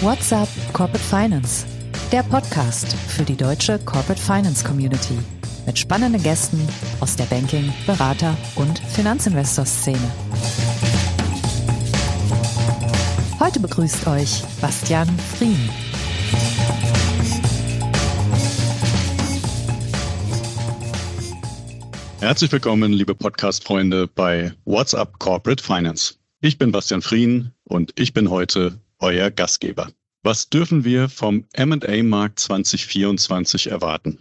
What's up Corporate Finance? Der Podcast für die deutsche Corporate Finance Community mit spannenden Gästen aus der Banking-, Berater- und Finanzinvestor-Szene. Heute begrüßt euch Bastian Frien. Herzlich willkommen, liebe Podcast-Freunde bei What's Up Corporate Finance. Ich bin Bastian Frien und ich bin heute euer Gastgeber. Was dürfen wir vom M&A-Markt 2024 erwarten?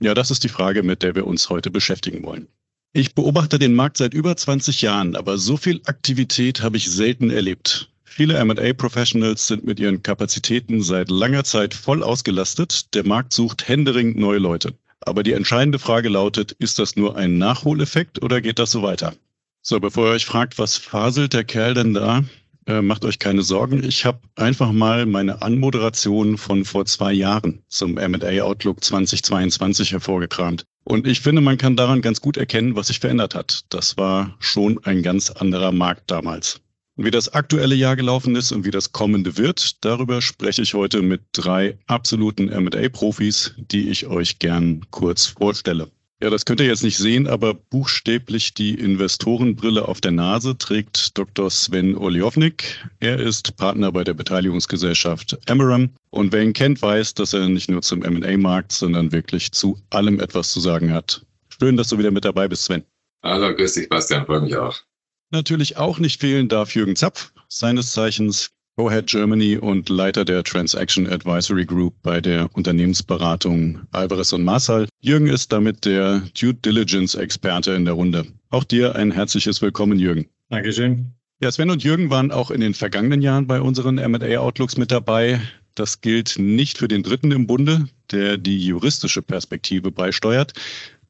Ja, das ist die Frage, mit der wir uns heute beschäftigen wollen. Ich beobachte den Markt seit über 20 Jahren, aber so viel Aktivität habe ich selten erlebt. Viele M&A-Professionals sind mit ihren Kapazitäten seit langer Zeit voll ausgelastet. Der Markt sucht händeringend neue Leute. Aber die entscheidende Frage lautet, ist das nur ein Nachholeffekt oder geht das so weiter? So, bevor ihr euch fragt, was faselt der Kerl denn da, äh, macht euch keine Sorgen. Ich habe einfach mal meine Anmoderation von vor zwei Jahren zum M&A Outlook 2022 hervorgekramt. Und ich finde, man kann daran ganz gut erkennen, was sich verändert hat. Das war schon ein ganz anderer Markt damals. Und wie das aktuelle Jahr gelaufen ist und wie das kommende wird, darüber spreche ich heute mit drei absoluten M&A-Profis, die ich euch gern kurz vorstelle. Ja, das könnt ihr jetzt nicht sehen, aber buchstäblich die Investorenbrille auf der Nase trägt Dr. Sven Oliovnik. Er ist Partner bei der Beteiligungsgesellschaft Amaram. Und wer ihn kennt, weiß, dass er nicht nur zum M&A-Markt, sondern wirklich zu allem etwas zu sagen hat. Schön, dass du wieder mit dabei bist, Sven. Hallo, grüß dich, Bastian, freue mich auch. Natürlich auch nicht fehlen darf Jürgen Zapf, seines Zeichens Co-Head Germany und Leiter der Transaction Advisory Group bei der Unternehmensberatung Alvarez und Marsal. Jürgen ist damit der Due Diligence Experte in der Runde. Auch dir ein herzliches Willkommen, Jürgen. Dankeschön. Ja, Sven und Jürgen waren auch in den vergangenen Jahren bei unseren M&A Outlooks mit dabei. Das gilt nicht für den Dritten im Bunde, der die juristische Perspektive beisteuert.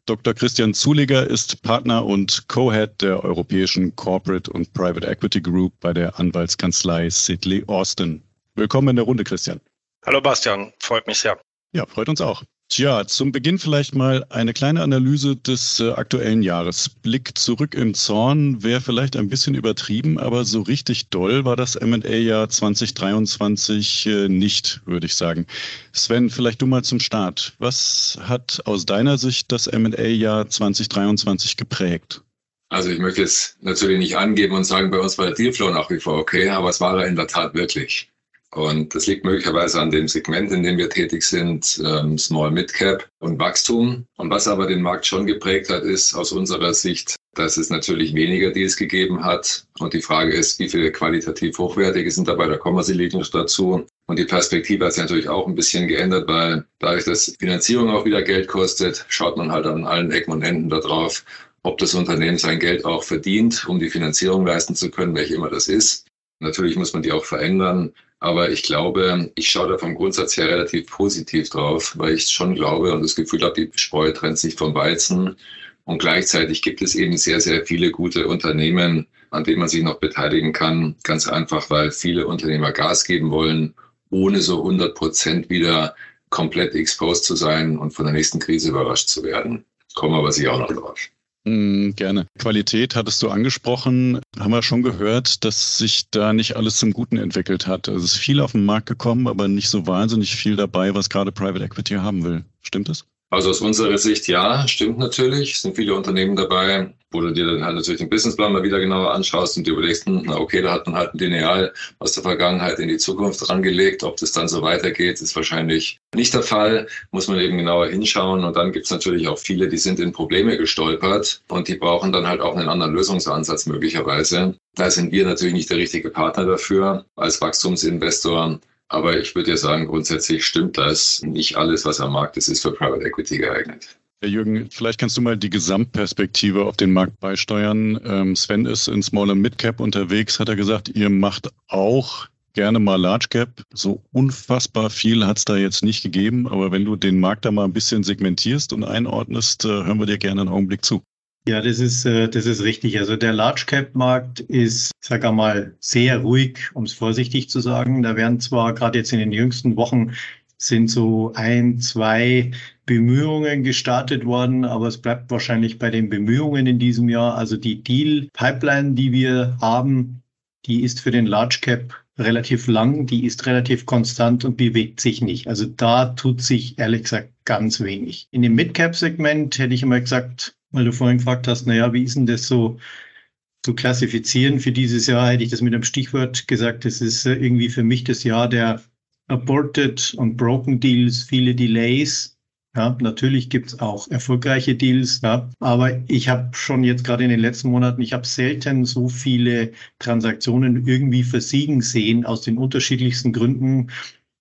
Dr. Christian Zuliger ist Partner und Co-Head der Europäischen Corporate und Private Equity Group bei der Anwaltskanzlei Sidley Austin. Willkommen in der Runde, Christian. Hallo Bastian, freut mich sehr. Ja, freut uns auch. Tja, zum Beginn vielleicht mal eine kleine Analyse des äh, aktuellen Jahres. Blick zurück im Zorn wäre vielleicht ein bisschen übertrieben, aber so richtig doll war das M&A-Jahr 2023 äh, nicht, würde ich sagen. Sven, vielleicht du mal zum Start. Was hat aus deiner Sicht das M&A-Jahr 2023 geprägt? Also ich möchte jetzt natürlich nicht angeben und sagen, bei uns war der Dealflow nach wie vor okay, aber es war er in der Tat wirklich. Und das liegt möglicherweise an dem Segment, in dem wir tätig sind, ähm, Small Mid Cap und Wachstum. Und was aber den Markt schon geprägt hat, ist aus unserer Sicht, dass es natürlich weniger Deals gegeben hat. Und die Frage ist, wie viele qualitativ hochwertige sind dabei? Da kommen wir sicherlich dazu. Und die Perspektive hat sich natürlich auch ein bisschen geändert, weil dadurch, dass Finanzierung auch wieder Geld kostet, schaut man halt an allen Ecken und Enden darauf, ob das Unternehmen sein Geld auch verdient, um die Finanzierung leisten zu können, welche immer das ist. Natürlich muss man die auch verändern. Aber ich glaube, ich schaue da vom Grundsatz her relativ positiv drauf, weil ich schon glaube und das Gefühl habe, die Spreu trennt sich vom Weizen. Und gleichzeitig gibt es eben sehr, sehr viele gute Unternehmen, an denen man sich noch beteiligen kann. Ganz einfach, weil viele Unternehmer Gas geben wollen, ohne so 100 Prozent wieder komplett exposed zu sein und von der nächsten Krise überrascht zu werden. Kommen aber sicher auch noch drauf. Mm, gerne. Qualität hattest du angesprochen. Haben wir schon gehört, dass sich da nicht alles zum Guten entwickelt hat. Also es ist viel auf den Markt gekommen, aber nicht so wahnsinnig viel dabei, was gerade Private Equity haben will. Stimmt das? Also aus unserer Sicht ja, stimmt natürlich. Es sind viele Unternehmen dabei, wo du dir dann halt natürlich den Businessplan mal wieder genauer anschaust und dir überlegst, hm, na okay, da hat man halt ein Lineal aus der Vergangenheit in die Zukunft rangelegt. Ob das dann so weitergeht, ist wahrscheinlich nicht der Fall. Muss man eben genauer hinschauen. Und dann gibt's natürlich auch viele, die sind in Probleme gestolpert und die brauchen dann halt auch einen anderen Lösungsansatz möglicherweise. Da sind wir natürlich nicht der richtige Partner dafür als Wachstumsinvestor. Aber ich würde ja sagen, grundsätzlich stimmt das. Nicht alles, was am Markt ist, ist für Private Equity geeignet. Herr Jürgen, vielleicht kannst du mal die Gesamtperspektive auf den Markt beisteuern. Ähm, Sven ist in Small und Mid Cap unterwegs, hat er gesagt, ihr macht auch gerne mal Large Cap. So unfassbar viel hat es da jetzt nicht gegeben, aber wenn du den Markt da mal ein bisschen segmentierst und einordnest, äh, hören wir dir gerne einen Augenblick zu. Ja, das ist, äh, das ist richtig. Also der Large Cap Markt ist, sag mal, sehr ruhig, um es vorsichtig zu sagen. Da werden zwar gerade jetzt in den jüngsten Wochen sind so ein, zwei Bemühungen gestartet worden, aber es bleibt wahrscheinlich bei den Bemühungen in diesem Jahr. Also die Deal-Pipeline, die wir haben, die ist für den Large Cap relativ lang, die ist relativ konstant und bewegt sich nicht. Also da tut sich ehrlich gesagt ganz wenig. In dem Mid-Cap-Segment hätte ich immer gesagt, weil du vorhin gefragt hast, naja, wie ist denn das so zu klassifizieren für dieses Jahr, hätte ich das mit einem Stichwort gesagt, das ist äh, irgendwie für mich das Jahr der Aborted und Broken Deals, viele Delays, ja, natürlich gibt's auch erfolgreiche Deals, ja, aber ich habe schon jetzt gerade in den letzten Monaten, ich habe selten so viele Transaktionen irgendwie versiegen sehen aus den unterschiedlichsten Gründen.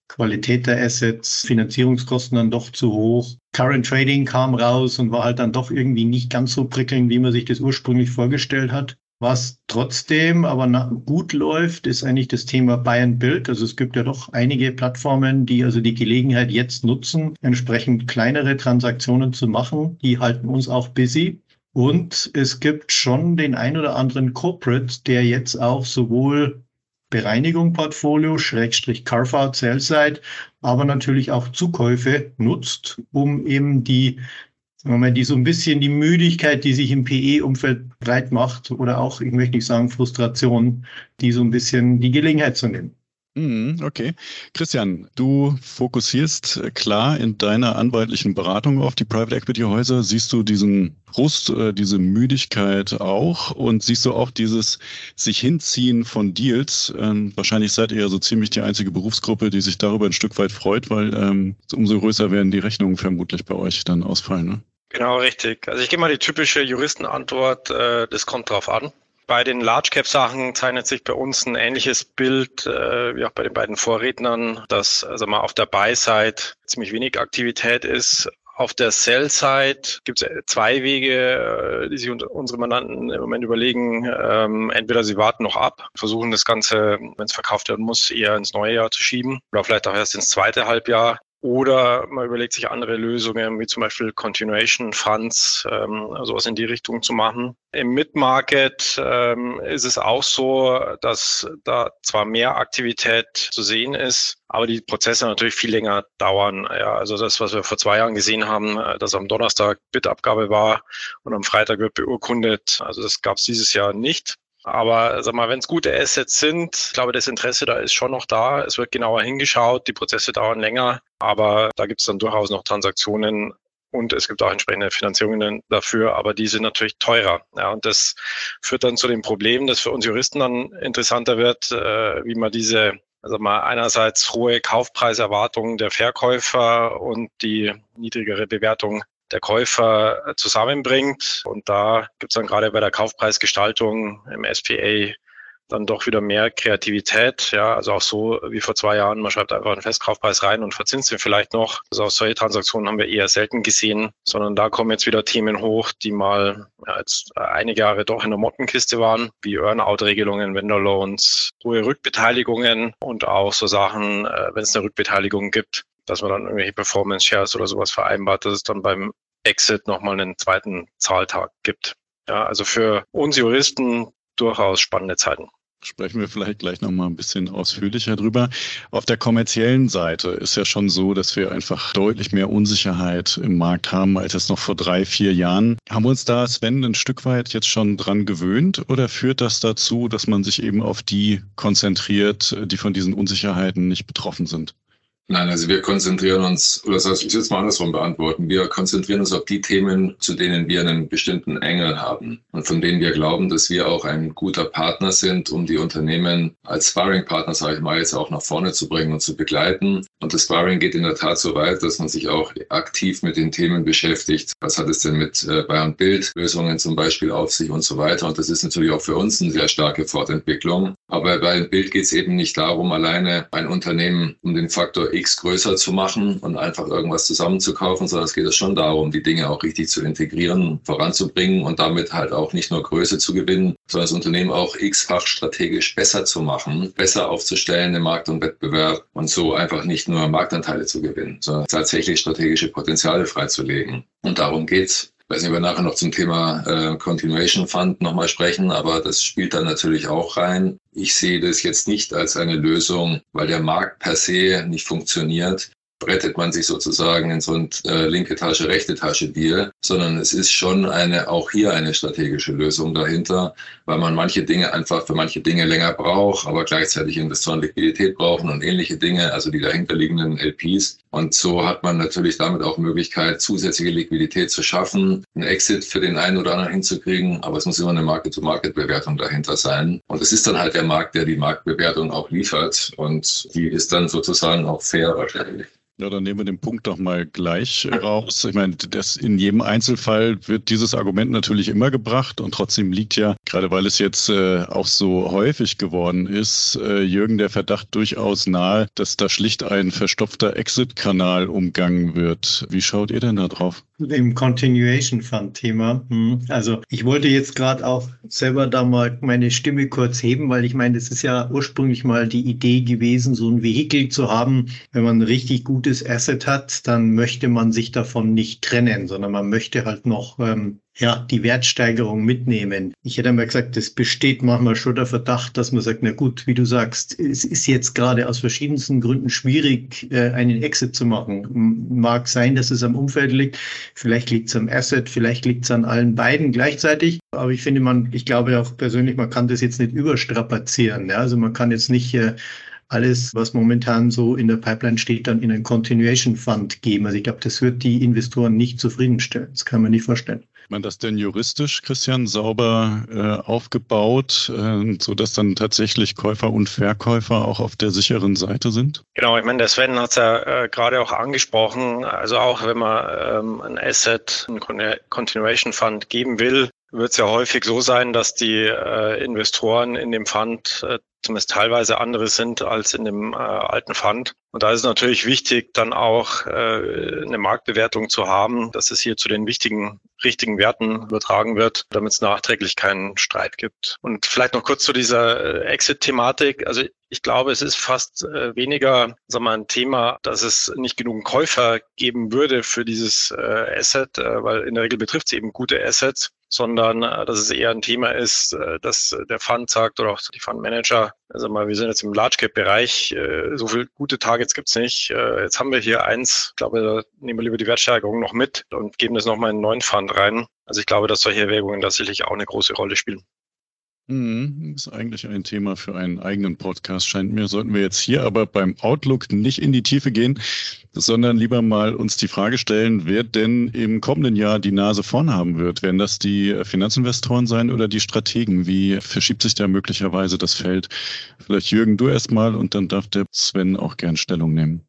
Qualität der Assets, Finanzierungskosten dann doch zu hoch. Current Trading kam raus und war halt dann doch irgendwie nicht ganz so prickelnd, wie man sich das ursprünglich vorgestellt hat. Was trotzdem aber gut läuft, ist eigentlich das Thema Buy and Build. Also es gibt ja doch einige Plattformen, die also die Gelegenheit jetzt nutzen, entsprechend kleinere Transaktionen zu machen. Die halten uns auch busy. Und es gibt schon den ein oder anderen Corporate, der jetzt auch sowohl Bereinigung Portfolio, Schrägstrich Carve-out, Sell-Side, aber natürlich auch Zukäufe nutzt, um eben die Moment, die so ein bisschen die Müdigkeit, die sich im PE-Umfeld breit macht oder auch, ich möchte nicht sagen Frustration, die so ein bisschen die Gelegenheit zu nehmen. Mhm, okay. Christian, du fokussierst äh, klar in deiner anwaltlichen Beratung auf die Private Equity Häuser. Siehst du diesen Frust, äh, diese Müdigkeit auch und siehst du auch dieses sich hinziehen von Deals? Ähm, wahrscheinlich seid ihr ja so ziemlich die einzige Berufsgruppe, die sich darüber ein Stück weit freut, weil ähm, umso größer werden die Rechnungen vermutlich bei euch dann ausfallen. Ne? Genau, richtig. Also ich gebe mal die typische Juristenantwort, äh, das kommt drauf an. Bei den Large Cap Sachen zeichnet sich bei uns ein ähnliches Bild äh, wie auch bei den beiden Vorrednern, dass also mal auf der Buy-Side ziemlich wenig Aktivität ist. Auf der Sell-Side gibt es zwei Wege, äh, die sich unsere Mandanten im Moment überlegen. Ähm, entweder sie warten noch ab, versuchen das Ganze, wenn es verkauft werden muss, eher ins neue Jahr zu schieben oder vielleicht auch erst ins zweite Halbjahr. Oder man überlegt sich andere Lösungen, wie zum Beispiel Continuation Funds, ähm, sowas in die Richtung zu machen. Im Mid-Market ähm, ist es auch so, dass da zwar mehr Aktivität zu sehen ist, aber die Prozesse natürlich viel länger dauern. Ja, also das, was wir vor zwei Jahren gesehen haben, äh, dass am Donnerstag Bitabgabe war und am Freitag wird beurkundet, also das gab es dieses Jahr nicht. Aber sag mal, wenn es gute Assets sind, ich glaube, das Interesse da ist schon noch da. Es wird genauer hingeschaut, die Prozesse dauern länger, aber da gibt es dann durchaus noch Transaktionen und es gibt auch entsprechende Finanzierungen dafür, aber die sind natürlich teurer. Ja, und das führt dann zu dem Problem, dass für uns Juristen dann interessanter wird, äh, wie man diese also mal einerseits hohe Kaufpreiserwartungen der Verkäufer und die niedrigere Bewertung der Käufer äh, zusammenbringt. Und da gibt es dann gerade bei der Kaufpreisgestaltung im SPA dann doch wieder mehr Kreativität. Ja, also auch so wie vor zwei Jahren, man schreibt einfach einen Festkaufpreis rein und verzinst ihn vielleicht noch. Also auch solche Transaktionen haben wir eher selten gesehen, sondern da kommen jetzt wieder Themen hoch, die mal ja, jetzt einige Jahre doch in der Mottenkiste waren, wie Earn-out-Regelungen, Vendor-Loans, hohe Rückbeteiligungen und auch so Sachen, äh, wenn es eine Rückbeteiligung gibt, dass man dann irgendwelche Performance Shares oder sowas vereinbart, dass es dann beim Exit nochmal einen zweiten Zahltag gibt. Ja, also für uns Juristen durchaus spannende Zeiten. Sprechen wir vielleicht gleich nochmal ein bisschen ausführlicher drüber. Auf der kommerziellen Seite ist ja schon so, dass wir einfach deutlich mehr Unsicherheit im Markt haben als es noch vor drei, vier Jahren. Haben wir uns da, Sven, ein Stück weit jetzt schon dran gewöhnt oder führt das dazu, dass man sich eben auf die konzentriert, die von diesen Unsicherheiten nicht betroffen sind? Nein, also wir konzentrieren uns, oder das heißt, ich will es mal andersrum beantworten. Wir konzentrieren uns auf die Themen, zu denen wir einen bestimmten Engel haben und von denen wir glauben, dass wir auch ein guter Partner sind, um die Unternehmen als Sparring-Partner, sage ich mal, jetzt auch nach vorne zu bringen und zu begleiten. Und das Sparring geht in der Tat so weit, dass man sich auch aktiv mit den Themen beschäftigt. Was hat es denn mit äh, Bayern Bild Lösungen zum Beispiel auf sich und so weiter? Und das ist natürlich auch für uns eine sehr starke Fortentwicklung. Aber bei Bild geht es eben nicht darum, alleine ein Unternehmen um den Faktor X größer zu machen und einfach irgendwas zusammenzukaufen, sondern es geht es schon darum, die Dinge auch richtig zu integrieren, voranzubringen und damit halt auch nicht nur Größe zu gewinnen, sondern das Unternehmen auch x-fach strategisch besser zu machen, besser aufzustellen im Markt und Wettbewerb und so einfach nicht nur Marktanteile zu gewinnen, sondern tatsächlich strategische Potenziale freizulegen. Und darum geht's. Ich weiß nicht, ob wir nachher noch zum Thema äh, Continuation Fund nochmal sprechen, aber das spielt da natürlich auch rein. Ich sehe das jetzt nicht als eine Lösung, weil der Markt per se nicht funktioniert, rettet man sich sozusagen in so ein äh, linke Tasche, rechte Tasche Deal, sondern es ist schon eine, auch hier eine strategische Lösung dahinter, weil man manche Dinge einfach für manche Dinge länger braucht, aber gleichzeitig Investoren Liquidität brauchen und ähnliche Dinge, also die dahinterliegenden LPs. Und so hat man natürlich damit auch Möglichkeit, zusätzliche Liquidität zu schaffen, einen Exit für den einen oder anderen hinzukriegen, aber es muss immer eine Market-to-Market-Bewertung dahinter sein. Und es ist dann halt der Markt, der die Marktbewertung auch liefert und die ist dann sozusagen auch fair wahrscheinlich. Ja, dann nehmen wir den Punkt doch mal gleich raus. Ich meine, das in jedem Einzelfall wird dieses Argument natürlich immer gebracht und trotzdem liegt ja, gerade weil es jetzt äh, auch so häufig geworden ist, äh, Jürgen der Verdacht durchaus nahe, dass da schlicht ein verstopfter Exit-Kanal umgangen wird. Wie schaut ihr denn da drauf? Dem Continuation Fund Thema. Hm. Also ich wollte jetzt gerade auch selber da mal meine Stimme kurz heben, weil ich meine, das ist ja ursprünglich mal die Idee gewesen, so ein Vehikel zu haben. Wenn man ein richtig gutes Asset hat, dann möchte man sich davon nicht trennen, sondern man möchte halt noch ähm, ja, die Wertsteigerung mitnehmen. Ich hätte einmal gesagt, es besteht manchmal schon der Verdacht, dass man sagt, na gut, wie du sagst, es ist jetzt gerade aus verschiedensten Gründen schwierig, äh, einen Exit zu machen. Mag sein, dass es am Umfeld liegt, vielleicht liegt es am Asset, vielleicht liegt es an allen beiden gleichzeitig. Aber ich finde, man, ich glaube auch persönlich, man kann das jetzt nicht überstrapazieren. Ja? Also man kann jetzt nicht äh, alles, was momentan so in der Pipeline steht, dann in einen Continuation Fund geben. Also ich glaube, das wird die Investoren nicht zufriedenstellen. Das kann man nicht vorstellen man das denn juristisch, Christian, sauber äh, aufgebaut, äh, so dass dann tatsächlich Käufer und Verkäufer auch auf der sicheren Seite sind? Genau, ich meine, der Sven hat es ja äh, gerade auch angesprochen. Also auch wenn man ähm, ein Asset, ein Continuation Fund geben will, wird es ja häufig so sein, dass die äh, Investoren in dem Fund äh, zumindest teilweise andere sind als in dem äh, alten Fund. Und da ist es natürlich wichtig, dann auch äh, eine Marktbewertung zu haben, dass es hier zu den wichtigen, richtigen Werten übertragen wird, damit es nachträglich keinen Streit gibt. Und vielleicht noch kurz zu dieser äh, Exit-Thematik. Also ich glaube, es ist fast äh, weniger sagen wir, ein Thema, dass es nicht genug Käufer geben würde für dieses äh, Asset, äh, weil in der Regel betrifft es eben gute Assets sondern äh, dass es eher ein Thema ist, äh, dass der Fund sagt oder auch die Fundmanager, also mal, wir sind jetzt im Large Cap Bereich, äh, so viele gute Targets gibt's nicht. Jetzt haben wir hier eins, ich glaube, da nehmen wir lieber die Wertsteigerung noch mit und geben das nochmal in einen neuen Fund rein. Also ich glaube, dass solche Erwägungen tatsächlich auch eine große Rolle spielen. Mhm, ist eigentlich ein Thema für einen eigenen Podcast, scheint mir. Sollten wir jetzt hier aber beim Outlook nicht in die Tiefe gehen, sondern lieber mal uns die Frage stellen, wer denn im kommenden Jahr die Nase vorn haben wird. Werden das die Finanzinvestoren sein oder die Strategen? Wie verschiebt sich da möglicherweise das Feld? Vielleicht Jürgen, du erstmal und dann darf der Sven auch gern Stellung nehmen.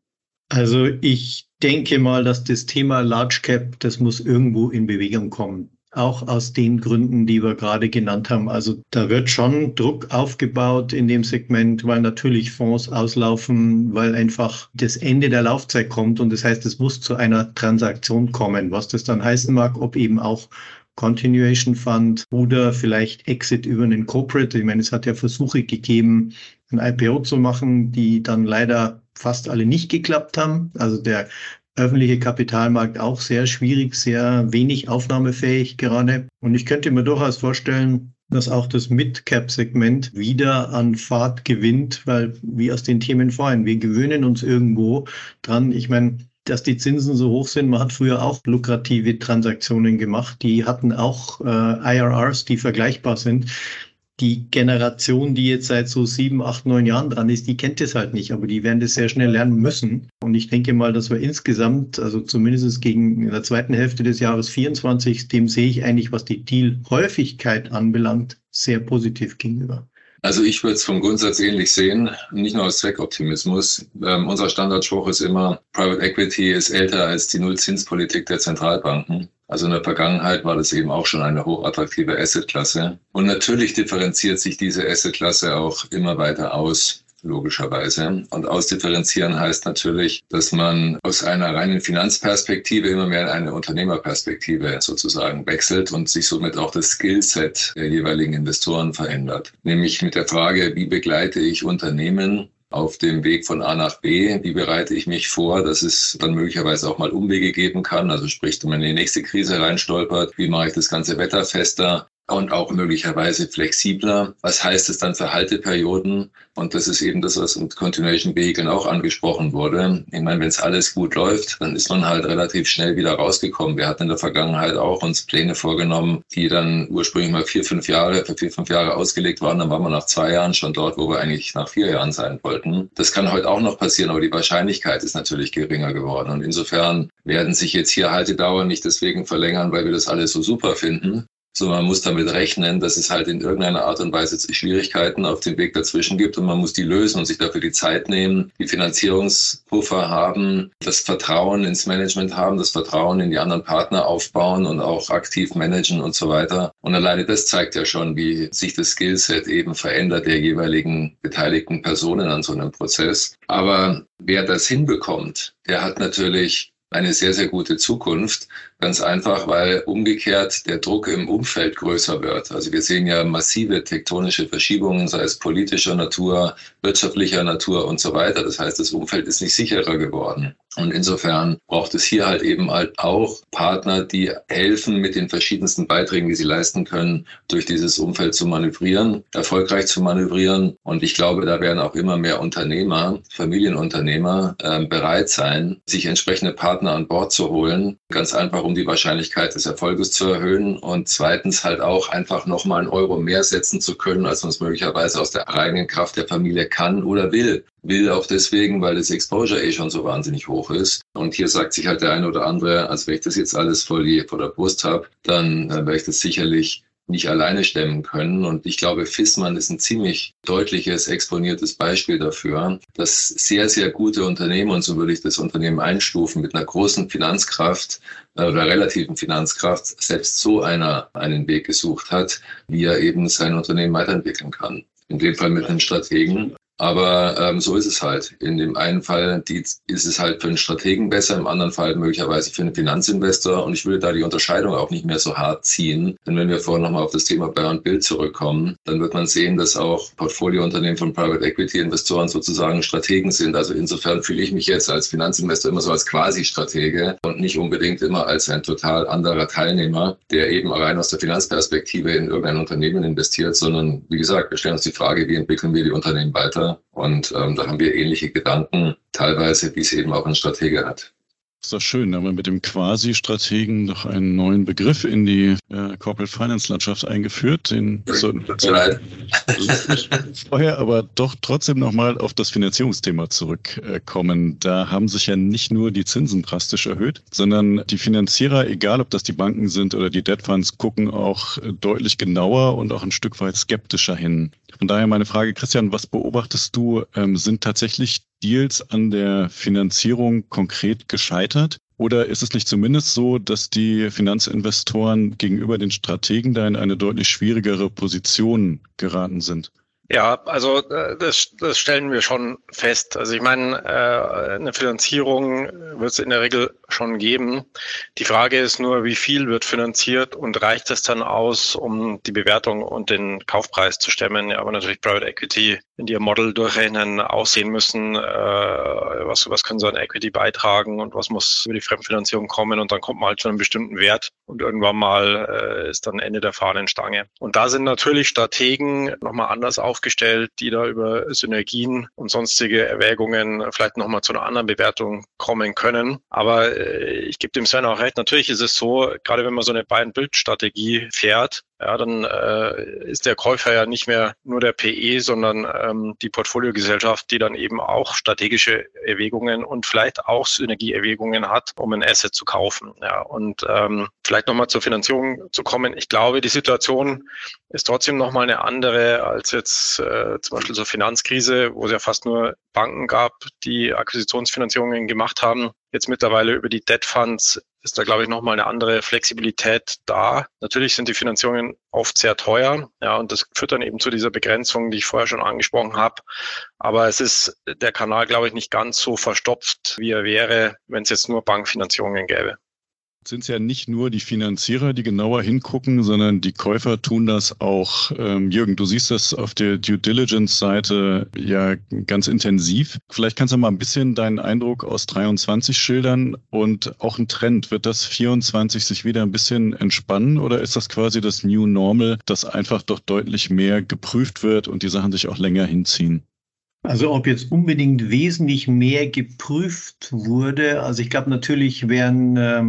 Also ich denke mal, dass das Thema Large Cap, das muss irgendwo in Bewegung kommen auch aus den Gründen, die wir gerade genannt haben. Also da wird schon Druck aufgebaut in dem Segment, weil natürlich Fonds auslaufen, weil einfach das Ende der Laufzeit kommt und das heißt, es muss zu einer Transaktion kommen. Was das dann heißen mag, ob eben auch Continuation Fund oder vielleicht Exit über einen Corporate. Ich meine, es hat ja Versuche gegeben, ein IPO zu machen, die dann leider fast alle nicht geklappt haben. Also der öffentliche Kapitalmarkt auch sehr schwierig, sehr wenig aufnahmefähig gerade. Und ich könnte mir durchaus vorstellen, dass auch das Mid-Cap-Segment wieder an Fahrt gewinnt, weil wie aus den Themen vorhin, wir gewöhnen uns irgendwo dran. Ich meine, dass die Zinsen so hoch sind. Man hat früher auch lukrative Transaktionen gemacht. Die hatten auch äh, IRRs, die vergleichbar sind die Generation, die jetzt seit so sieben, acht, neun Jahren dran ist, die kennt es halt nicht, aber die werden das sehr schnell lernen müssen. Und ich denke mal, dass wir insgesamt, also zumindest gegen der zweiten Hälfte des Jahres 24, dem sehe ich eigentlich, was die Deal-Häufigkeit anbelangt, sehr positiv gegenüber. Also ich würde es vom Grundsatz ähnlich sehen, nicht nur aus Zweckoptimismus. Ähm, unser Standardspruch ist immer, Private Equity ist älter als die Nullzinspolitik der Zentralbanken. Also in der Vergangenheit war das eben auch schon eine hochattraktive Assetklasse. Und natürlich differenziert sich diese Assetklasse auch immer weiter aus logischerweise. Und ausdifferenzieren heißt natürlich, dass man aus einer reinen Finanzperspektive immer mehr in eine Unternehmerperspektive sozusagen wechselt und sich somit auch das Skillset der jeweiligen Investoren verändert. Nämlich mit der Frage, wie begleite ich Unternehmen auf dem Weg von A nach B. Wie bereite ich mich vor, dass es dann möglicherweise auch mal Umwege geben kann? Also sprich, wenn man in die nächste Krise reinstolpert, wie mache ich das ganze Wetter fester? Und auch möglicherweise flexibler. Was heißt es dann für Halteperioden? Und das ist eben das, was mit Continuation Vehicle auch angesprochen wurde. Ich meine, wenn es alles gut läuft, dann ist man halt relativ schnell wieder rausgekommen. Wir hatten in der Vergangenheit auch uns Pläne vorgenommen, die dann ursprünglich mal vier, fünf Jahre, für vier, fünf Jahre ausgelegt waren. Dann waren wir nach zwei Jahren schon dort, wo wir eigentlich nach vier Jahren sein wollten. Das kann heute auch noch passieren, aber die Wahrscheinlichkeit ist natürlich geringer geworden. Und insofern werden sich jetzt hier Haltedauern nicht deswegen verlängern, weil wir das alles so super finden, so, man muss damit rechnen, dass es halt in irgendeiner Art und Weise Schwierigkeiten auf dem Weg dazwischen gibt und man muss die lösen und sich dafür die Zeit nehmen, die Finanzierungspuffer haben, das Vertrauen ins Management haben, das Vertrauen in die anderen Partner aufbauen und auch aktiv managen und so weiter. Und alleine das zeigt ja schon, wie sich das Skillset eben verändert der jeweiligen beteiligten Personen an so einem Prozess. Aber wer das hinbekommt, der hat natürlich eine sehr, sehr gute Zukunft. Ganz einfach, weil umgekehrt der Druck im Umfeld größer wird. Also wir sehen ja massive tektonische Verschiebungen, sei es politischer Natur, wirtschaftlicher Natur und so weiter. Das heißt, das Umfeld ist nicht sicherer geworden. Und insofern braucht es hier halt eben halt auch Partner, die helfen, mit den verschiedensten Beiträgen, die sie leisten können, durch dieses Umfeld zu manövrieren, erfolgreich zu manövrieren. Und ich glaube, da werden auch immer mehr Unternehmer, Familienunternehmer äh, bereit sein, sich entsprechende Partner an Bord zu holen. Ganz einfach, um die Wahrscheinlichkeit des Erfolges zu erhöhen. Und zweitens halt auch einfach nochmal einen Euro mehr setzen zu können, als man es möglicherweise aus der eigenen Kraft der Familie kann oder will will auch deswegen, weil das Exposure eh schon so wahnsinnig hoch ist. Und hier sagt sich halt der eine oder andere, als wenn ich das jetzt alles vor, die, vor der Brust habe, dann äh, werde ich das sicherlich nicht alleine stemmen können. Und ich glaube, Fissmann ist ein ziemlich deutliches, exponiertes Beispiel dafür, dass sehr, sehr gute Unternehmen, und so würde ich das Unternehmen einstufen, mit einer großen Finanzkraft äh, oder relativen Finanzkraft, selbst so einer einen Weg gesucht hat, wie er eben sein Unternehmen weiterentwickeln kann. In dem Fall mit einem Strategen, aber ähm, so ist es halt. In dem einen Fall die, ist es halt für einen Strategen besser, im anderen Fall möglicherweise für einen Finanzinvestor. Und ich würde da die Unterscheidung auch nicht mehr so hart ziehen. Denn wenn wir vorhin nochmal auf das Thema Buy und Bild zurückkommen, dann wird man sehen, dass auch Portfoliounternehmen von Private Equity Investoren sozusagen Strategen sind. Also insofern fühle ich mich jetzt als Finanzinvestor immer so als Quasi-Stratege und nicht unbedingt immer als ein total anderer Teilnehmer, der eben rein aus der Finanzperspektive in irgendein Unternehmen investiert, sondern wie gesagt, wir stellen uns die Frage, wie entwickeln wir die Unternehmen weiter? Und ähm, da haben wir ähnliche Gedanken, teilweise, wie es eben auch ein Stratege hat. Ist doch schön, da haben wir mit dem Quasi-Strategen noch einen neuen Begriff in die äh, Corporate Finance-Landschaft eingeführt. Den sollten wir vorher aber doch trotzdem nochmal auf das Finanzierungsthema zurückkommen. Da haben sich ja nicht nur die Zinsen drastisch erhöht, sondern die Finanzierer, egal ob das die Banken sind oder die Debt Funds, gucken auch deutlich genauer und auch ein Stück weit skeptischer hin. Von daher meine Frage, Christian, was beobachtest du? Ähm, sind tatsächlich Deals an der Finanzierung konkret gescheitert? Oder ist es nicht zumindest so, dass die Finanzinvestoren gegenüber den Strategen da in eine deutlich schwierigere Position geraten sind? Ja, also äh, das, das stellen wir schon fest. Also ich meine, äh, eine Finanzierung wird es in der Regel schon geben. Die Frage ist nur, wie viel wird finanziert und reicht es dann aus, um die Bewertung und den Kaufpreis zu stemmen? Ja, aber natürlich Private Equity in ihr Model durchrechnen, aussehen müssen, äh, was, was können sie an Equity beitragen und was muss über die Fremdfinanzierung kommen und dann kommt man halt zu einem bestimmten Wert und irgendwann mal ist dann Ende der Fahnenstange. Und da sind natürlich Strategen nochmal anders auf aufgestellt, die da über Synergien und sonstige Erwägungen vielleicht nochmal zu einer anderen Bewertung kommen können. Aber äh, ich gebe dem Sven auch recht, natürlich ist es so, gerade wenn man so eine Buy-and-Build-Strategie fährt, ja, dann äh, ist der Käufer ja nicht mehr nur der PE, sondern ähm, die Portfoliogesellschaft, die dann eben auch strategische Erwägungen und vielleicht auch Synergieerwägungen hat, um ein Asset zu kaufen. Ja, und ähm, vielleicht nochmal zur Finanzierung zu kommen. Ich glaube, die Situation ist trotzdem nochmal eine andere als jetzt äh, zum Beispiel zur Finanzkrise, wo es ja fast nur Banken gab, die Akquisitionsfinanzierungen gemacht haben. Jetzt mittlerweile über die Debt Funds ist da, glaube ich, nochmal eine andere Flexibilität da. Natürlich sind die Finanzierungen oft sehr teuer, ja, und das führt dann eben zu dieser Begrenzung, die ich vorher schon angesprochen habe. Aber es ist der Kanal, glaube ich, nicht ganz so verstopft, wie er wäre, wenn es jetzt nur Bankfinanzierungen gäbe. Sind es ja nicht nur die Finanzierer, die genauer hingucken, sondern die Käufer tun das auch. Ähm, Jürgen, du siehst das auf der Due Diligence-Seite ja ganz intensiv. Vielleicht kannst du mal ein bisschen deinen Eindruck aus 23 schildern und auch ein Trend. Wird das 24 sich wieder ein bisschen entspannen oder ist das quasi das New Normal, dass einfach doch deutlich mehr geprüft wird und die Sachen sich auch länger hinziehen? Also ob jetzt unbedingt wesentlich mehr geprüft wurde, also ich glaube natürlich werden äh,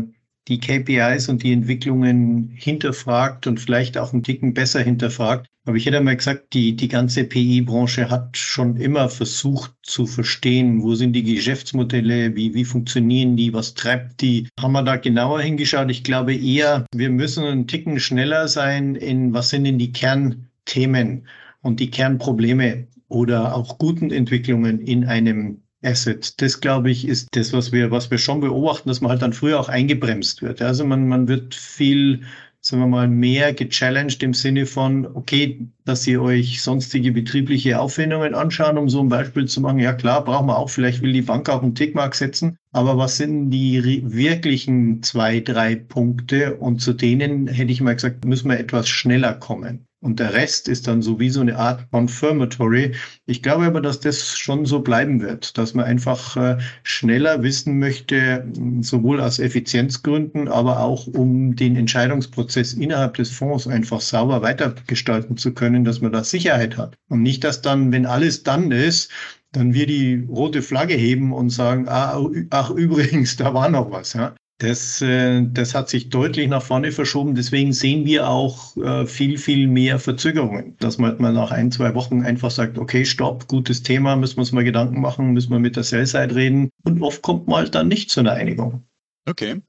die KPIs und die Entwicklungen hinterfragt und vielleicht auch einen Ticken besser hinterfragt. Aber ich hätte mal gesagt, die, die ganze PI-Branche hat schon immer versucht zu verstehen, wo sind die Geschäftsmodelle, wie, wie funktionieren die, was treibt die. Haben wir da genauer hingeschaut? Ich glaube eher, wir müssen einen Ticken schneller sein in, was sind denn die Kernthemen und die Kernprobleme oder auch guten Entwicklungen in einem Asset. Das, glaube ich, ist das, was wir, was wir schon beobachten, dass man halt dann früher auch eingebremst wird. Also man, man wird viel, sagen wir mal, mehr gechallenged im Sinne von, okay, dass ihr euch sonstige betriebliche Aufwendungen anschauen, um so ein Beispiel zu machen. Ja klar, brauchen wir auch. Vielleicht will die Bank auch einen Tickmark setzen. Aber was sind die wirklichen zwei, drei Punkte? Und zu denen hätte ich mal gesagt, müssen wir etwas schneller kommen. Und der Rest ist dann so wie so eine Art Confirmatory. Ich glaube aber, dass das schon so bleiben wird, dass man einfach äh, schneller wissen möchte, sowohl aus Effizienzgründen, aber auch um den Entscheidungsprozess innerhalb des Fonds einfach sauber weitergestalten zu können, dass man da Sicherheit hat. Und nicht, dass dann, wenn alles dann ist, dann wir die rote Flagge heben und sagen, ah, ach übrigens, da war noch was. Ja? Das, äh, das hat sich deutlich nach vorne verschoben. Deswegen sehen wir auch äh, viel, viel mehr Verzögerungen. Dass man mal nach ein, zwei Wochen einfach sagt, okay, stopp, gutes Thema, müssen wir uns mal Gedanken machen, müssen wir mit der Sell-Side reden. Und oft kommt man halt dann nicht zu einer Einigung. Okay.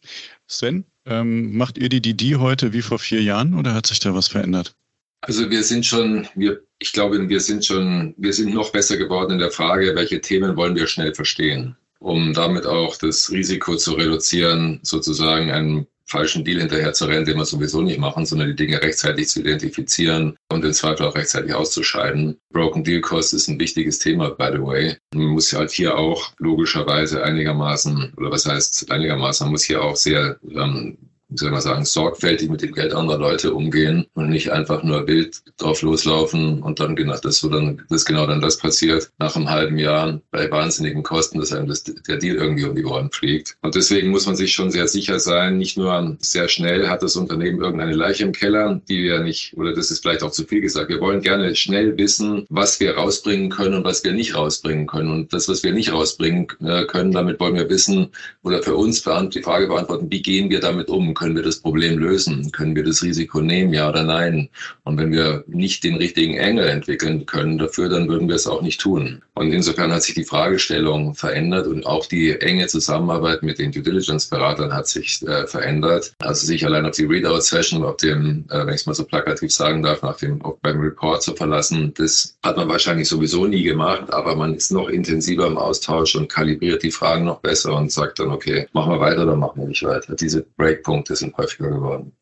Sven, ähm, macht ihr die DD heute wie vor vier Jahren oder hat sich da was verändert? Also wir sind schon, wir, ich glaube, wir sind schon, wir sind noch besser geworden in der Frage, welche Themen wollen wir schnell verstehen um damit auch das Risiko zu reduzieren, sozusagen einen falschen Deal hinterher zu rennen, den wir sowieso nicht machen, sondern die Dinge rechtzeitig zu identifizieren und im Zweifel auch rechtzeitig auszuscheiden. Broken Deal Cost ist ein wichtiges Thema, by the way. Man muss halt hier auch logischerweise einigermaßen, oder was heißt einigermaßen, man muss hier auch sehr ähm, wie soll man sagen, sorgfältig mit dem Geld anderer Leute umgehen und nicht einfach nur wild drauf loslaufen und dann genau das, so dann, das genau dann das passiert nach einem halben Jahr bei wahnsinnigen Kosten, dass einem das, der Deal irgendwie um die Ohren fliegt. Und deswegen muss man sich schon sehr sicher sein, nicht nur sehr schnell hat das Unternehmen irgendeine Leiche im Keller, die wir nicht, oder das ist vielleicht auch zu viel gesagt, wir wollen gerne schnell wissen, was wir rausbringen können und was wir nicht rausbringen können. Und das, was wir nicht rausbringen äh, können, damit wollen wir wissen oder für uns die Frage beantworten, wie gehen wir damit um? Können wir das Problem lösen? Können wir das Risiko nehmen, ja oder nein? Und wenn wir nicht den richtigen Engel entwickeln können dafür, dann würden wir es auch nicht tun. Und insofern hat sich die Fragestellung verändert und auch die enge Zusammenarbeit mit den Due Diligence-Beratern hat sich äh, verändert. Also sich allein auf die Readout-Session, auf dem, äh, wenn ich es mal so plakativ sagen darf, nach dem beim Report zu verlassen, das hat man wahrscheinlich sowieso nie gemacht, aber man ist noch intensiver im Austausch und kalibriert die Fragen noch besser und sagt dann, okay, machen wir weiter oder machen wir nicht weiter. Diese Breakpunkte Punkte sind häufiger geworden.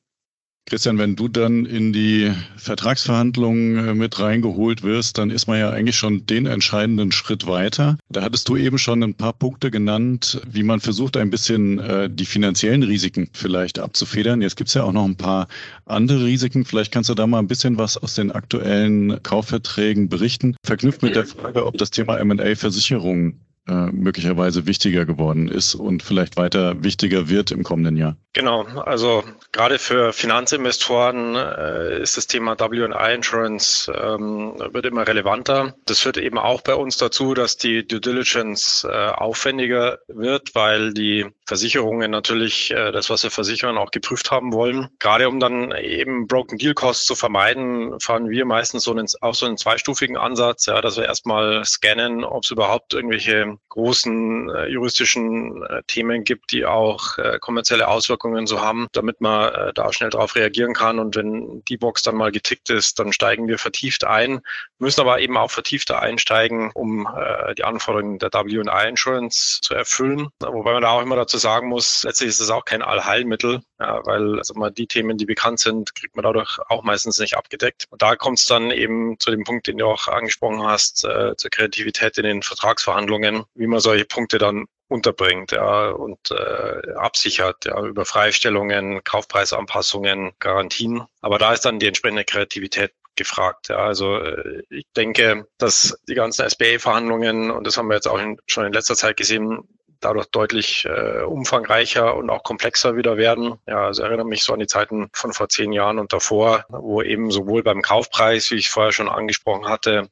Christian, wenn du dann in die Vertragsverhandlungen äh, mit reingeholt wirst, dann ist man ja eigentlich schon den entscheidenden Schritt weiter. Da hattest du eben schon ein paar Punkte genannt, wie man versucht, ein bisschen äh, die finanziellen Risiken vielleicht abzufedern. Jetzt gibt es ja auch noch ein paar andere Risiken. Vielleicht kannst du da mal ein bisschen was aus den aktuellen Kaufverträgen berichten, verknüpft mit der Frage, ob das Thema M&A-Versicherung äh, möglicherweise wichtiger geworden ist und vielleicht weiter wichtiger wird im kommenden Jahr. Genau, also gerade für Finanzinvestoren äh, ist das Thema WI Insurance ähm, wird immer relevanter. Das führt eben auch bei uns dazu, dass die Due Diligence äh, aufwendiger wird, weil die Versicherungen natürlich äh, das, was wir versichern, auch geprüft haben wollen. Gerade um dann eben Broken Deal Costs zu vermeiden, fahren wir meistens so einen, auch so einen zweistufigen Ansatz, ja, dass wir erstmal scannen, ob es überhaupt irgendwelche großen äh, juristischen äh, Themen gibt, die auch äh, kommerzielle Auswirkungen so haben, damit man äh, da schnell darauf reagieren kann. Und wenn die Box dann mal getickt ist, dann steigen wir vertieft ein, müssen aber eben auch vertiefter einsteigen, um äh, die Anforderungen der W&I Insurance zu erfüllen. Wobei man da auch immer dazu sagen muss, letztlich ist es auch kein Allheilmittel, ja, weil also mal die Themen, die bekannt sind, kriegt man dadurch auch meistens nicht abgedeckt. Und da kommt es dann eben zu dem Punkt, den du auch angesprochen hast, äh, zur Kreativität in den Vertragsverhandlungen wie man solche Punkte dann unterbringt ja, und äh, absichert ja, über Freistellungen, Kaufpreisanpassungen, Garantien. Aber da ist dann die entsprechende Kreativität gefragt. Ja. Also äh, ich denke, dass die ganzen SBA-Verhandlungen, und das haben wir jetzt auch in, schon in letzter Zeit gesehen, dadurch deutlich äh, umfangreicher und auch komplexer wieder werden. Ja, also erinnere mich so an die Zeiten von vor zehn Jahren und davor, wo eben sowohl beim Kaufpreis, wie ich vorher schon angesprochen hatte,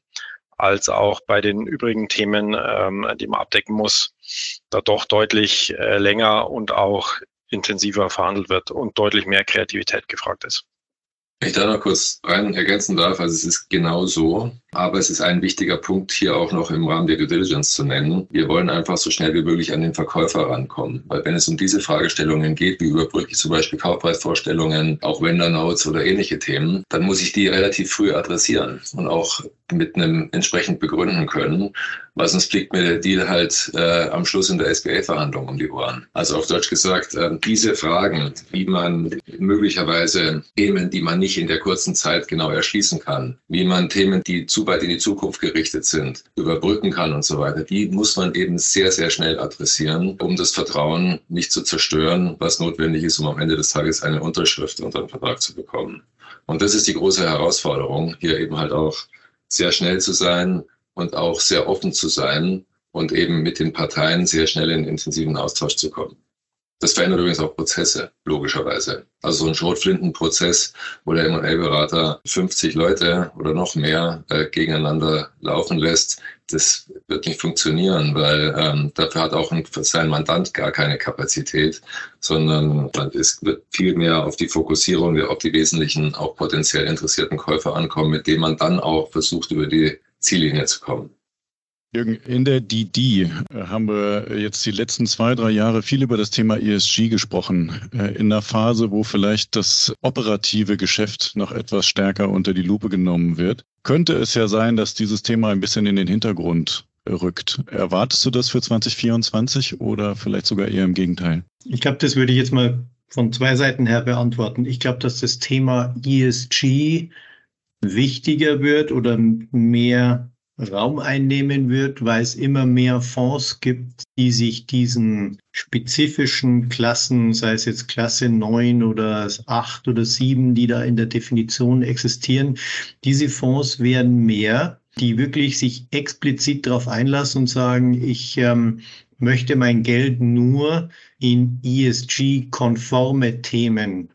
als auch bei den übrigen Themen, ähm, die man abdecken muss, da doch deutlich äh, länger und auch intensiver verhandelt wird und deutlich mehr Kreativität gefragt ist. Ich da noch kurz rein ergänzen darf, also es ist genau so, aber es ist ein wichtiger Punkt hier auch noch im Rahmen der Due Diligence zu nennen. Wir wollen einfach so schnell wie möglich an den Verkäufer rankommen, weil wenn es um diese Fragestellungen geht, wie überbrücke ich zum Beispiel Kaufpreisvorstellungen, auch Vendor Notes oder ähnliche Themen, dann muss ich die relativ früh adressieren und auch mit einem entsprechend begründen können, weil sonst fliegt mir der Deal halt äh, am Schluss in der SBA-Verhandlung um die Ohren. Also auf Deutsch gesagt, äh, diese Fragen, wie man möglicherweise Themen, die man nicht in der kurzen Zeit genau erschließen kann, wie man Themen, die zu weit in die Zukunft gerichtet sind, überbrücken kann und so weiter, die muss man eben sehr, sehr schnell adressieren, um das Vertrauen nicht zu zerstören, was notwendig ist, um am Ende des Tages eine Unterschrift unter einen Vertrag zu bekommen. Und das ist die große Herausforderung, hier eben halt auch sehr schnell zu sein und auch sehr offen zu sein und eben mit den Parteien sehr schnell in intensiven Austausch zu kommen. Das verändert übrigens auch Prozesse, logischerweise. Also so ein Schrotflintenprozess, wo der M&A-Berater 50 Leute oder noch mehr äh, gegeneinander laufen lässt, das wird nicht funktionieren, weil ähm, dafür hat auch ein, sein Mandant gar keine Kapazität, sondern es wird viel mehr auf die Fokussierung, auf die wesentlichen, auch potenziell interessierten Käufer ankommen, mit denen man dann auch versucht, über die Ziellinie zu kommen. Jürgen, in der DD äh, haben wir jetzt die letzten zwei, drei Jahre viel über das Thema ESG gesprochen. Äh, in einer Phase, wo vielleicht das operative Geschäft noch etwas stärker unter die Lupe genommen wird, könnte es ja sein, dass dieses Thema ein bisschen in den Hintergrund rückt. Erwartest du das für 2024 oder vielleicht sogar eher im Gegenteil? Ich glaube, das würde ich jetzt mal von zwei Seiten her beantworten. Ich glaube, dass das Thema ESG wichtiger wird oder mehr Raum einnehmen wird, weil es immer mehr Fonds gibt, die sich diesen spezifischen Klassen, sei es jetzt Klasse 9 oder 8 oder 7, die da in der Definition existieren, diese Fonds werden mehr, die wirklich sich explizit darauf einlassen und sagen, ich ähm, möchte mein Geld nur in ESG-konforme Themen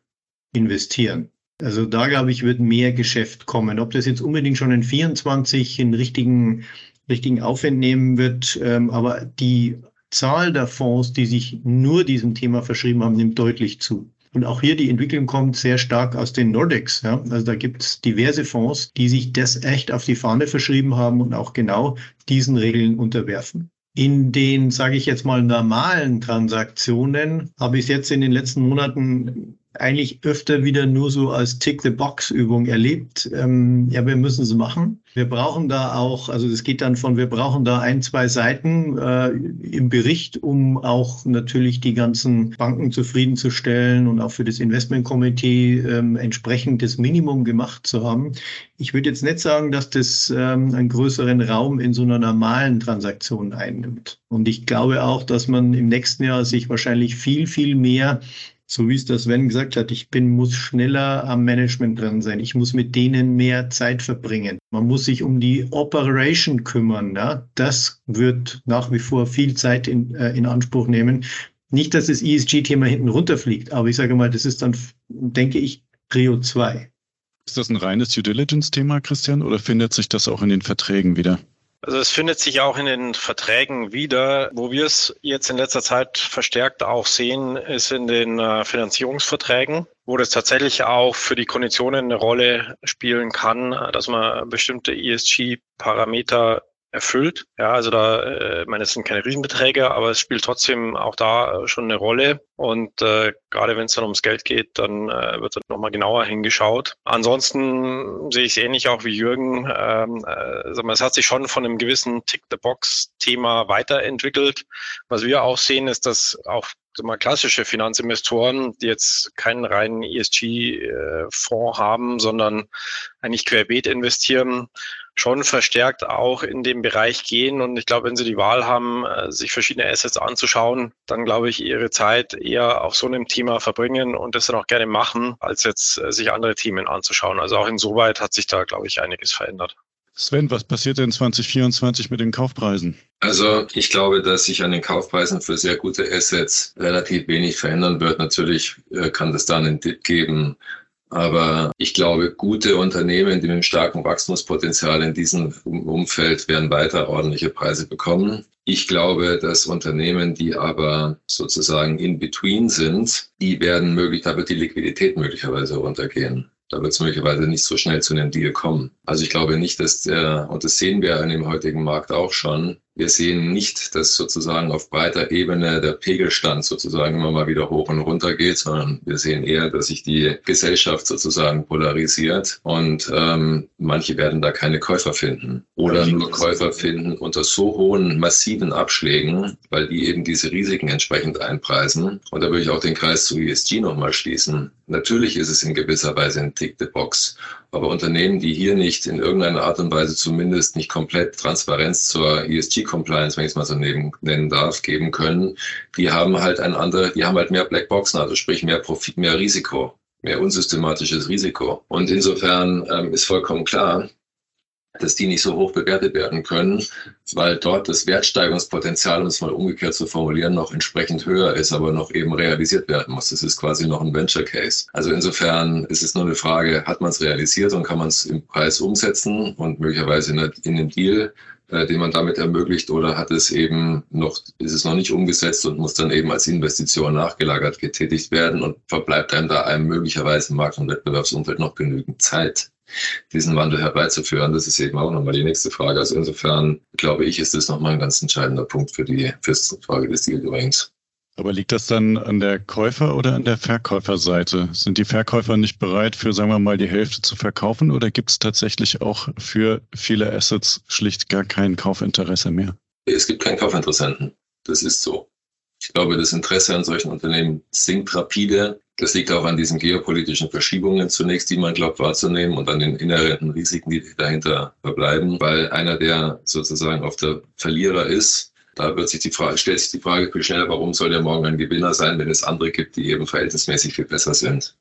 investieren. Also da, glaube ich, wird mehr Geschäft kommen. Ob das jetzt unbedingt schon in 24 in richtigen, richtigen Aufwand nehmen wird, ähm, aber die Zahl der Fonds, die sich nur diesem Thema verschrieben haben, nimmt deutlich zu. Und auch hier die Entwicklung kommt sehr stark aus den Nordics. Ja? Also da gibt es diverse Fonds, die sich das echt auf die Fahne verschrieben haben und auch genau diesen Regeln unterwerfen. In den, sage ich jetzt mal, normalen Transaktionen habe ich es jetzt in den letzten Monaten eigentlich öfter wieder nur so als Tick-the-Box-Übung erlebt. Ähm, ja, wir müssen es machen. Wir brauchen da auch, also das geht dann von, wir brauchen da ein, zwei Seiten äh, im Bericht, um auch natürlich die ganzen Banken zufriedenzustellen und auch für das Investmentkomitee ähm, entsprechend das Minimum gemacht zu haben. Ich würde jetzt nicht sagen, dass das ähm, einen größeren Raum in so einer normalen Transaktion einnimmt. Und ich glaube auch, dass man im nächsten Jahr sich wahrscheinlich viel, viel mehr so wie es das Sven gesagt hat, ich bin, muss schneller am Management dran sein. Ich muss mit denen mehr Zeit verbringen. Man muss sich um die Operation kümmern. Ja? Das wird nach wie vor viel Zeit in, äh, in Anspruch nehmen. Nicht, dass das ESG-Thema hinten runterfliegt, aber ich sage mal, das ist dann, denke ich, Prio 2. Ist das ein reines Due Diligence-Thema, Christian, oder findet sich das auch in den Verträgen wieder? Also es findet sich auch in den Verträgen wieder. Wo wir es jetzt in letzter Zeit verstärkt auch sehen, ist in den äh, Finanzierungsverträgen, wo das tatsächlich auch für die Konditionen eine Rolle spielen kann, dass man bestimmte ESG-Parameter erfüllt. Ja, also da, äh, ich meine, es sind keine Riesenbeträge, aber es spielt trotzdem auch da schon eine Rolle. Und äh, gerade wenn es dann ums Geld geht, dann äh, wird dann nochmal genauer hingeschaut. Ansonsten sehe ich es ähnlich auch wie Jürgen. Ähm, äh, es hat sich schon von einem gewissen Tick-the-Box-Thema weiterentwickelt. Was wir auch sehen, ist, dass auch mal klassische Finanzinvestoren, die jetzt keinen reinen ESG-Fonds haben, sondern eigentlich querbeet investieren, schon verstärkt auch in dem Bereich gehen. Und ich glaube, wenn Sie die Wahl haben, äh, sich verschiedene Assets anzuschauen, dann glaube ich, Ihre Zeit eher auf so einem Thema verbringen und das dann auch gerne machen, als jetzt äh, sich andere Themen anzuschauen. Also auch insoweit hat sich da, glaube ich, einiges verändert. Sven, was passiert denn 2024 mit den Kaufpreisen? Also ich glaube, dass sich an den Kaufpreisen für sehr gute Assets relativ wenig verändern wird. Natürlich äh, kann das dann einen Dip geben. Aber ich glaube, gute Unternehmen, die mit einem starken Wachstumspotenzial in diesem Umfeld werden weiter ordentliche Preise bekommen. Ich glaube, dass Unternehmen, die aber sozusagen in between sind, die werden möglich, da wird die Liquidität möglicherweise runtergehen da wird es möglicherweise nicht so schnell zu einem Deal kommen. Also ich glaube nicht, dass der, und das sehen wir an dem heutigen Markt auch schon, wir sehen nicht, dass sozusagen auf breiter Ebene der Pegelstand sozusagen immer mal wieder hoch und runter geht, sondern wir sehen eher, dass sich die Gesellschaft sozusagen polarisiert und ähm, manche werden da keine Käufer finden oder nur Käufer finden unter so hohen massiven Abschlägen, weil die eben diese Risiken entsprechend einpreisen. Und da würde ich auch den Kreis zu ESG nochmal schließen. Natürlich ist es in gewisser Weise ein Tick the Box. Aber Unternehmen, die hier nicht in irgendeiner Art und Weise zumindest nicht komplett Transparenz zur ESG-Compliance, wenn ich es mal so nennen darf, geben können, die haben halt ein andere, die haben halt mehr Blackboxen, also sprich mehr Profit, mehr Risiko mehr unsystematisches Risiko. Und insofern ähm, ist vollkommen klar, dass die nicht so hoch bewertet werden können, weil dort das Wertsteigerungspotenzial, um es mal umgekehrt zu formulieren, noch entsprechend höher ist, aber noch eben realisiert werden muss. Das ist quasi noch ein Venture Case. Also insofern ist es nur eine Frage, hat man es realisiert und kann man es im Preis umsetzen und möglicherweise in, in einem Deal, äh, den man damit ermöglicht, oder hat es eben noch, ist es noch nicht umgesetzt und muss dann eben als Investition nachgelagert getätigt werden und verbleibt einem da einem möglicherweise im Markt- und Wettbewerbsumfeld noch genügend Zeit diesen Wandel herbeizuführen. Das ist eben auch nochmal die nächste Frage. Also insofern glaube ich, ist das nochmal ein ganz entscheidender Punkt für die Frage des Deal-Doings. Aber liegt das dann an der Käufer- oder an der Verkäuferseite? Sind die Verkäufer nicht bereit, für, sagen wir mal, die Hälfte zu verkaufen oder gibt es tatsächlich auch für viele Assets schlicht gar kein Kaufinteresse mehr? Es gibt keinen Kaufinteressenten. Das ist so. Ich glaube, das Interesse an solchen Unternehmen sinkt rapide. Das liegt auch an diesen geopolitischen Verschiebungen zunächst, die man glaubt wahrzunehmen und an den inhärenten Risiken, die dahinter verbleiben, weil einer, der sozusagen auf der Verlierer ist, da wird sich die Frage, stellt sich die Frage viel schneller, warum soll der morgen ein Gewinner sein, wenn es andere gibt, die eben verhältnismäßig viel besser sind.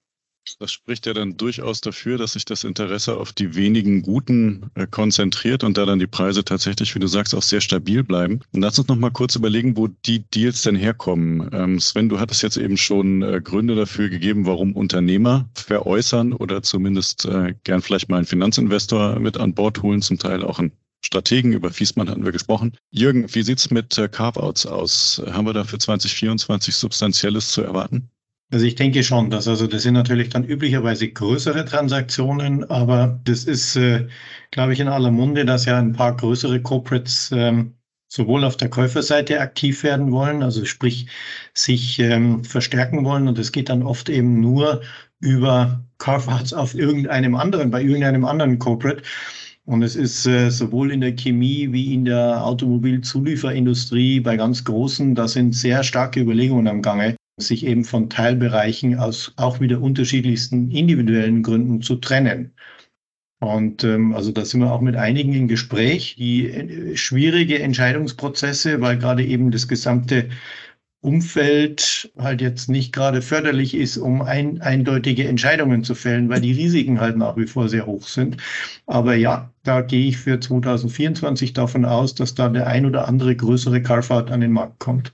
Das spricht ja dann durchaus dafür, dass sich das Interesse auf die wenigen Guten äh, konzentriert und da dann die Preise tatsächlich, wie du sagst, auch sehr stabil bleiben. Und lass uns noch mal kurz überlegen, wo die Deals denn herkommen. Ähm, Sven, du hattest jetzt eben schon äh, Gründe dafür gegeben, warum Unternehmer veräußern oder zumindest äh, gern vielleicht mal einen Finanzinvestor mit an Bord holen, zum Teil auch einen Strategen, über Fiesmann hatten wir gesprochen. Jürgen, wie sieht's mit äh, Carve-outs aus? Haben wir da für 2024 Substanzielles zu erwarten? Also ich denke schon, dass also das sind natürlich dann üblicherweise größere Transaktionen, aber das ist, äh, glaube ich, in aller Munde, dass ja ein paar größere Corporates ähm, sowohl auf der Käuferseite aktiv werden wollen, also sprich sich ähm, verstärken wollen und es geht dann oft eben nur über Carve-outs auf irgendeinem anderen, bei irgendeinem anderen Corporate. Und es ist äh, sowohl in der Chemie wie in der Automobilzulieferindustrie bei ganz großen, da sind sehr starke Überlegungen am Gange, sich eben von Teilbereichen aus auch wieder unterschiedlichsten individuellen Gründen zu trennen. Und ähm, also da sind wir auch mit einigen im Gespräch, die äh, schwierige Entscheidungsprozesse, weil gerade eben das gesamte Umfeld halt jetzt nicht gerade förderlich ist, um ein, eindeutige Entscheidungen zu fällen, weil die Risiken halt nach wie vor sehr hoch sind. Aber ja, da gehe ich für 2024 davon aus, dass da der ein oder andere größere Carve-out an den Markt kommt.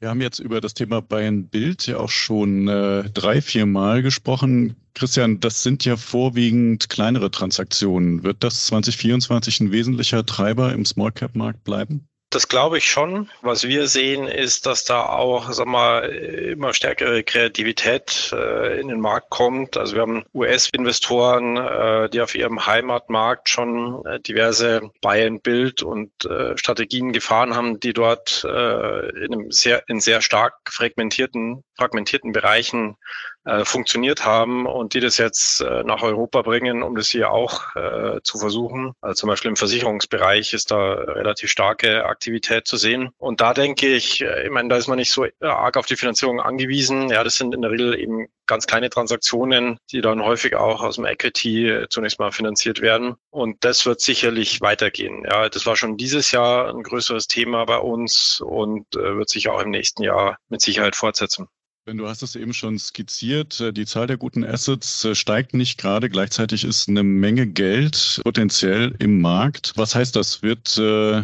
Wir haben jetzt über das Thema Buy and Build ja auch schon äh, drei, vier Mal gesprochen. Christian, das sind ja vorwiegend kleinere Transaktionen. Wird das 2024 ein wesentlicher Treiber im Small Cap Markt bleiben? Das glaube ich schon. Was wir sehen, ist, dass da auch, sag mal, immer stärkere Kreativität äh, in den Markt kommt. Also wir haben US-Investoren, äh, die auf ihrem Heimatmarkt schon äh, diverse Buy-and-Build und äh, Strategien gefahren haben, die dort äh, in sehr, in sehr stark fragmentierten, fragmentierten Bereichen äh, funktioniert haben und die das jetzt äh, nach Europa bringen, um das hier auch äh, zu versuchen. Also zum Beispiel im Versicherungsbereich ist da relativ starke Aktivität zu sehen. Und da denke ich, äh, ich meine, da ist man nicht so arg auf die Finanzierung angewiesen. Ja, das sind in der Regel eben ganz kleine Transaktionen, die dann häufig auch aus dem Equity äh, zunächst mal finanziert werden. Und das wird sicherlich weitergehen. Ja, das war schon dieses Jahr ein größeres Thema bei uns und äh, wird sich auch im nächsten Jahr mit Sicherheit fortsetzen. Du hast es eben schon skizziert. Äh, die Zahl der guten Assets äh, steigt nicht gerade. Gleichzeitig ist eine Menge Geld potenziell im Markt. Was heißt das? Wird äh,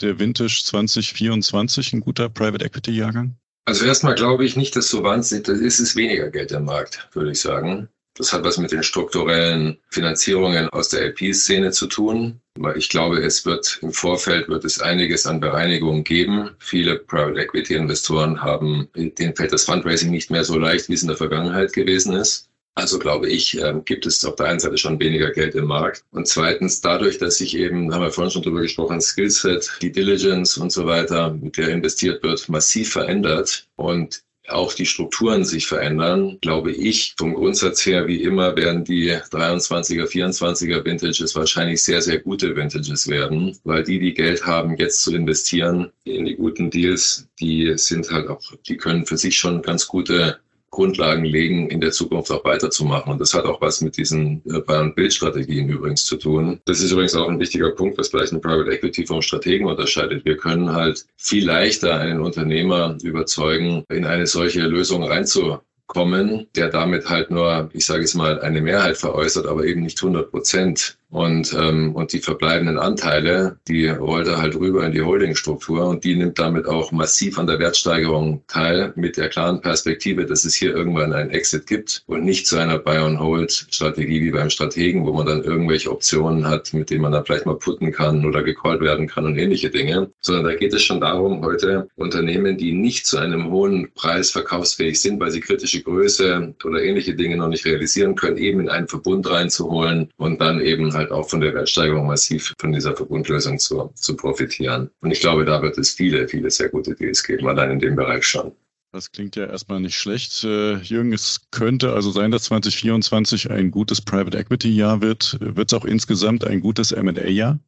der Vintage 2024 ein guter Private Equity Jahrgang? Also erstmal glaube ich nicht, dass so wahnsinnig, das ist es weniger Geld im Markt, würde ich sagen. Das hat was mit den strukturellen Finanzierungen aus der LP-Szene zu tun. Weil ich glaube, es wird im Vorfeld wird es einiges an Bereinigungen geben. Viele Private Equity Investoren haben, denen fällt das Fundraising nicht mehr so leicht, wie es in der Vergangenheit gewesen ist. Also glaube ich, äh, gibt es auf der einen Seite schon weniger Geld im Markt. Und zweitens, dadurch, dass sich eben, haben wir vorhin schon drüber gesprochen, Skillset, die Diligence und so weiter, mit der investiert wird, massiv verändert und auch die Strukturen sich verändern, glaube ich, vom Grundsatz her, wie immer, werden die 23er, 24er Vintages wahrscheinlich sehr, sehr gute Vintages werden, weil die, die Geld haben, jetzt zu investieren in die guten Deals, die sind halt auch, die können für sich schon ganz gute Grundlagen legen, in der Zukunft auch weiterzumachen. Und das hat auch was mit diesen äh, Buy-and-Build-Strategien übrigens zu tun. Das ist übrigens auch ein wichtiger Punkt, was vielleicht ein Private Equity vom Strategen unterscheidet. Wir können halt viel leichter einen Unternehmer überzeugen, in eine solche Lösung reinzu kommen, der damit halt nur, ich sage es mal, eine Mehrheit veräußert, aber eben nicht 100 Prozent. Und, ähm, und die verbleibenden Anteile, die rollt er halt rüber in die Holdingstruktur und die nimmt damit auch massiv an der Wertsteigerung teil, mit der klaren Perspektive, dass es hier irgendwann einen Exit gibt und nicht zu einer Buy-on-Hold-Strategie wie beim Strategen, wo man dann irgendwelche Optionen hat, mit denen man dann vielleicht mal putten kann oder gecallt werden kann und ähnliche Dinge, sondern da geht es schon darum, heute Unternehmen, die nicht zu einem hohen Preis verkaufsfähig sind, weil sie kritische Größe oder ähnliche Dinge noch nicht realisieren können, eben in einen Verbund reinzuholen und dann eben halt halt auch von der Wertsteigerung massiv von dieser Verbundlösung zu, zu profitieren. Und ich glaube, da wird es viele, viele sehr gute Deals geben, allein in dem Bereich schon. Das klingt ja erstmal nicht schlecht. Äh, Jürgen, es könnte also sein, dass 2024 ein gutes Private Equity Jahr wird. Wird es auch insgesamt ein gutes M&A Jahr?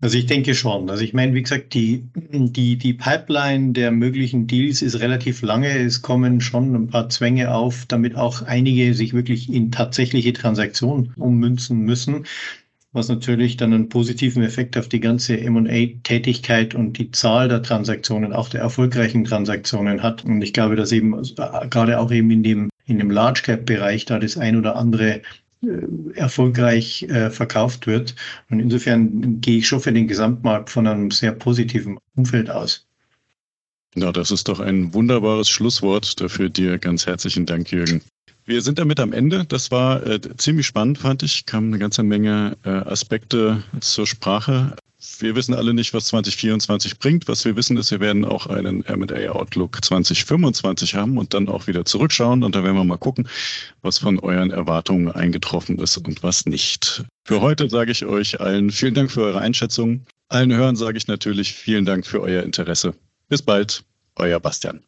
Also ich denke schon. Also ich meine, wie gesagt, die, die, die Pipeline der möglichen Deals ist relativ lange. Es kommen schon ein paar Zwänge auf, damit auch einige sich wirklich in tatsächliche Transaktionen ummünzen müssen was natürlich dann einen positiven Effekt auf die ganze M&A-Tätigkeit und die Zahl der Transaktionen, auch der erfolgreichen Transaktionen hat. Und ich glaube, dass eben gerade auch eben in dem, in dem Large Cap-Bereich da das ein oder andere äh, erfolgreich äh, verkauft wird. Und insofern gehe ich schon für den Gesamtmarkt von einem sehr positiven Umfeld aus. Na, das ist doch ein wunderbares Schlusswort. Dafür dir ganz herzlichen Dank, Jürgen. Wir sind damit am Ende. Das war äh, ziemlich spannend, fand ich. Kam eine ganze Menge äh, Aspekte zur Sprache. Wir wissen alle nicht, was 2024 bringt. Was wir wissen ist, wir werden auch einen M&A Outlook 2025 haben und dann auch wieder zurückschauen. Und da werden wir mal gucken, was von euren Erwartungen eingetroffen ist und was nicht. Für heute sage ich euch allen vielen Dank für eure Einschätzung. Allen Hörern sage ich natürlich vielen Dank für euer Interesse. Bis bald, euer Bastian.